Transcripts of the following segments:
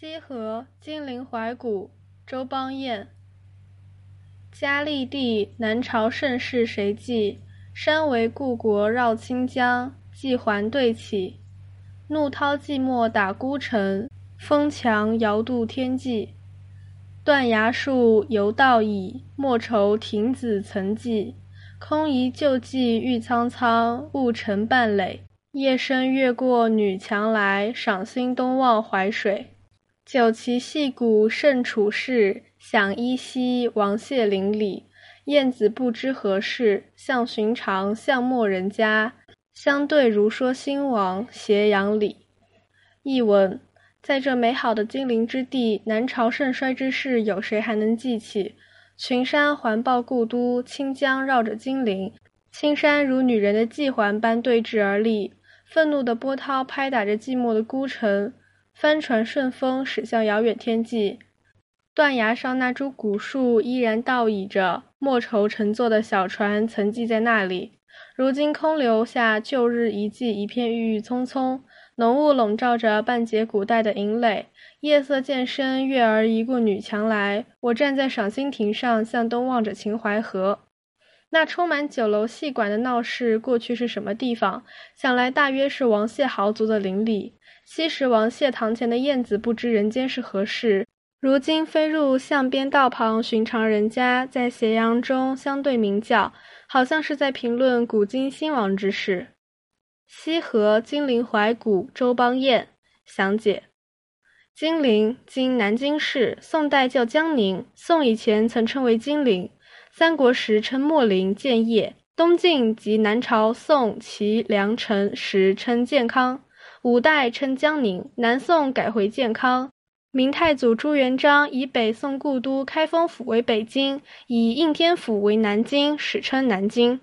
西河金陵怀古，周邦彦。嘉历帝，南朝盛世谁记？山为故国绕清江，纪还对起。怒涛寂寞打孤城，风墙遥渡天际。断崖树，犹道矣，莫愁亭子曾记。空疑旧迹郁苍苍，雾沉半垒。夜深月过女墙来，赏心东望淮水。酒旗戏鼓胜处士，想依稀王谢邻里。燕子不知何事，向寻常巷陌人家。相对如说兴亡，斜阳里。译文：在这美好的金陵之地，南朝盛衰之事，有谁还能记起？群山环抱故都，清江绕着金陵。青山如女人的系环般对峙而立，愤怒的波涛拍打着寂寞的孤城。帆船顺风驶向遥远天际，断崖上那株古树依然倒倚着，莫愁乘坐的小船曾系在那里。如今空留下旧日遗迹，一片郁郁葱葱，浓雾笼罩着半截古代的营垒。夜色渐深，月儿移过女墙来。我站在赏心亭上，向东望着秦淮河。那充满酒楼戏馆的闹市，过去是什么地方？想来大约是王谢豪族的邻里。昔时王谢堂前的燕子不知人间是何事，如今飞入巷边道旁寻常人家，在斜阳中相对鸣叫，好像是在评论古今兴亡之事。西河金陵怀古，周邦彦详解。金陵，今南京市，宋代叫江宁，宋以前曾称为金陵，三国时称秣陵、建业，东晋及南朝宋、齐、梁、陈时称建康。五代称江宁，南宋改回建康。明太祖朱元璋以北宋故都开封府为北京，以应天府为南京，史称南京。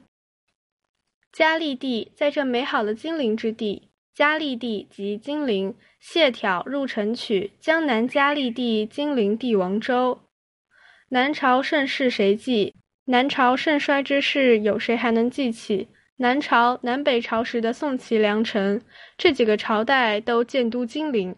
嘉丽帝在这美好的金陵之地，嘉丽帝即金陵。谢眺入城曲，江南嘉丽帝金陵帝王州。南朝盛世谁记？南朝盛衰之事，有谁还能记起？南朝、南北朝时的宋、齐、梁、陈这几个朝代都建都金陵。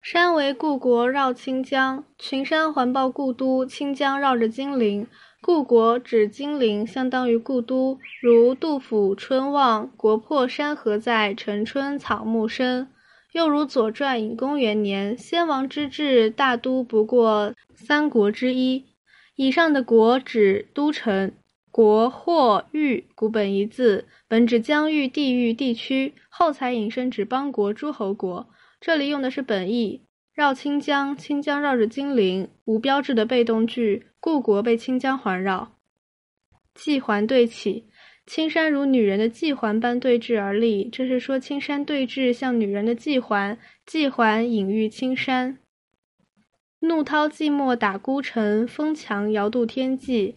山为故国绕清江，群山环抱故都，清江绕着金陵。故国指金陵，相当于故都。如杜甫《春望》：“国破山河在，城春草木深。”又如《左传》隐公元年：“先王之治，大都不过三国之一。”以上的“国”指都城。国或域，古本一字，本指疆域、地域、地区，后才引申指邦国、诸侯国。这里用的是本意。绕清江，清江绕着金陵，无标志的被动句，故国被清江环绕。纪环对起，青山如女人的系环般对峙而立，这是说青山对峙像女人的系环，系环隐喻青山。怒涛寂寞打孤城，风墙遥渡天际。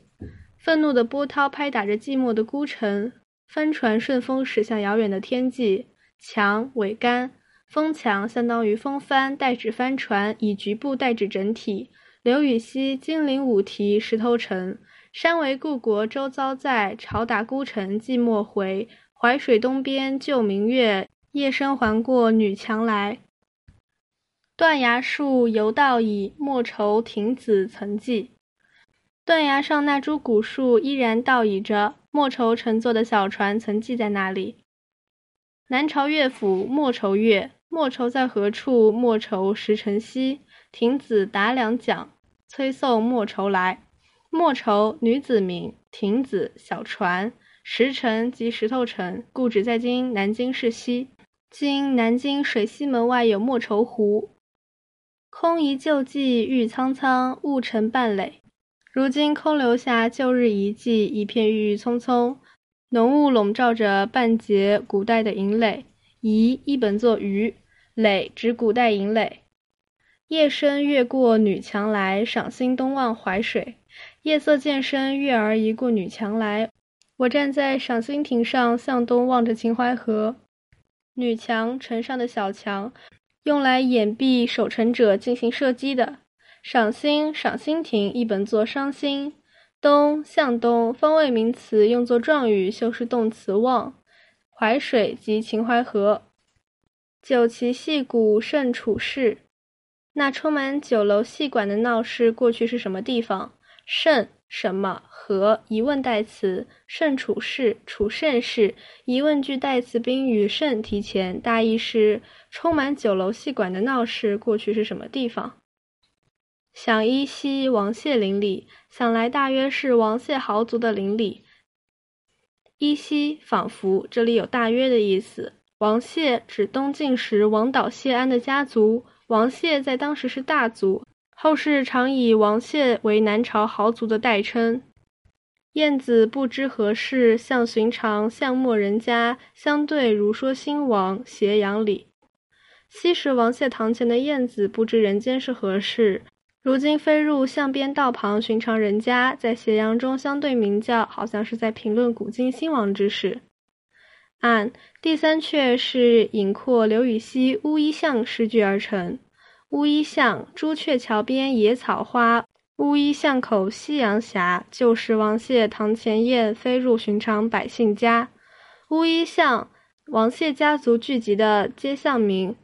愤怒的波涛拍打着寂寞的孤城，帆船顺风驶向遥远的天际。墙桅杆，风墙相当于风帆，代指帆船，以局部代指整体。刘禹锡《金陵五题·石头城》：山为故国周遭在，朝打孤城寂寞回。淮水东边旧明月，夜深还过女墙来。断崖树，犹道矣，莫愁亭子曾记。断崖上那株古树依然倒倚着，莫愁乘坐的小船曾系在那里。南朝乐府《莫愁乐》：莫愁在何处？莫愁石城西。亭子打两桨，催送莫愁来。莫愁，女子名。亭子，小船。石城即石头城，故址在今南京市西。今南京水西门外有莫愁湖。空疑旧迹郁苍苍，雾沉半垒。如今空留下旧日遗迹，一片郁郁葱葱，浓雾笼罩着半截古代的营垒。遗一本作鱼，垒指古代营垒。夜深越过女墙来，赏心东望淮水。夜色渐深，月儿移过女墙来。我站在赏心亭上，向东望着秦淮河。女墙，城上的小墙，用来掩蔽守城者进行射击的。赏心，赏心亭一本作伤心。东，向东，方位名词，用作状语，修饰动词望。淮水即秦淮河。酒旗戏鼓胜处士。那充满酒楼戏馆的闹市过去是什么地方？甚什么和疑问代词，甚处事，处甚事，疑问句代词宾语甚提前，大意是充满酒楼戏馆的闹市过去是什么地方？想依稀王谢邻里，想来大约是王谢豪族的邻里。依稀仿佛，这里有大约的意思。王谢指东晋时王导谢安的家族，王谢在当时是大族。后世常以王谢为南朝豪族的代称。晏子不知何事，向寻常巷陌人家，相对如说兴亡，斜阳里。昔时王谢堂前的晏子不知人间是何事，如今飞入巷边道旁寻常人家，在斜阳中相对鸣叫，好像是在评论古今兴亡之事。按第三阙是引括刘禹锡《乌衣巷》诗句而成。乌衣巷，朱雀桥边野草花。乌衣巷口夕阳斜，旧时王谢堂前燕，飞入寻常百姓家。乌衣巷，王谢家族聚集的街巷名，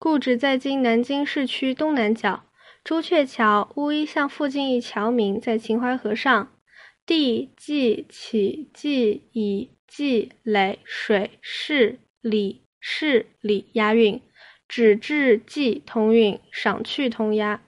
故址在今南京市区东南角。朱雀桥，乌衣巷附近一桥名，在秦淮河上。地、季、起、季、以、季、累、水、市、里、市里押韵。指至记同韵，赏去同押。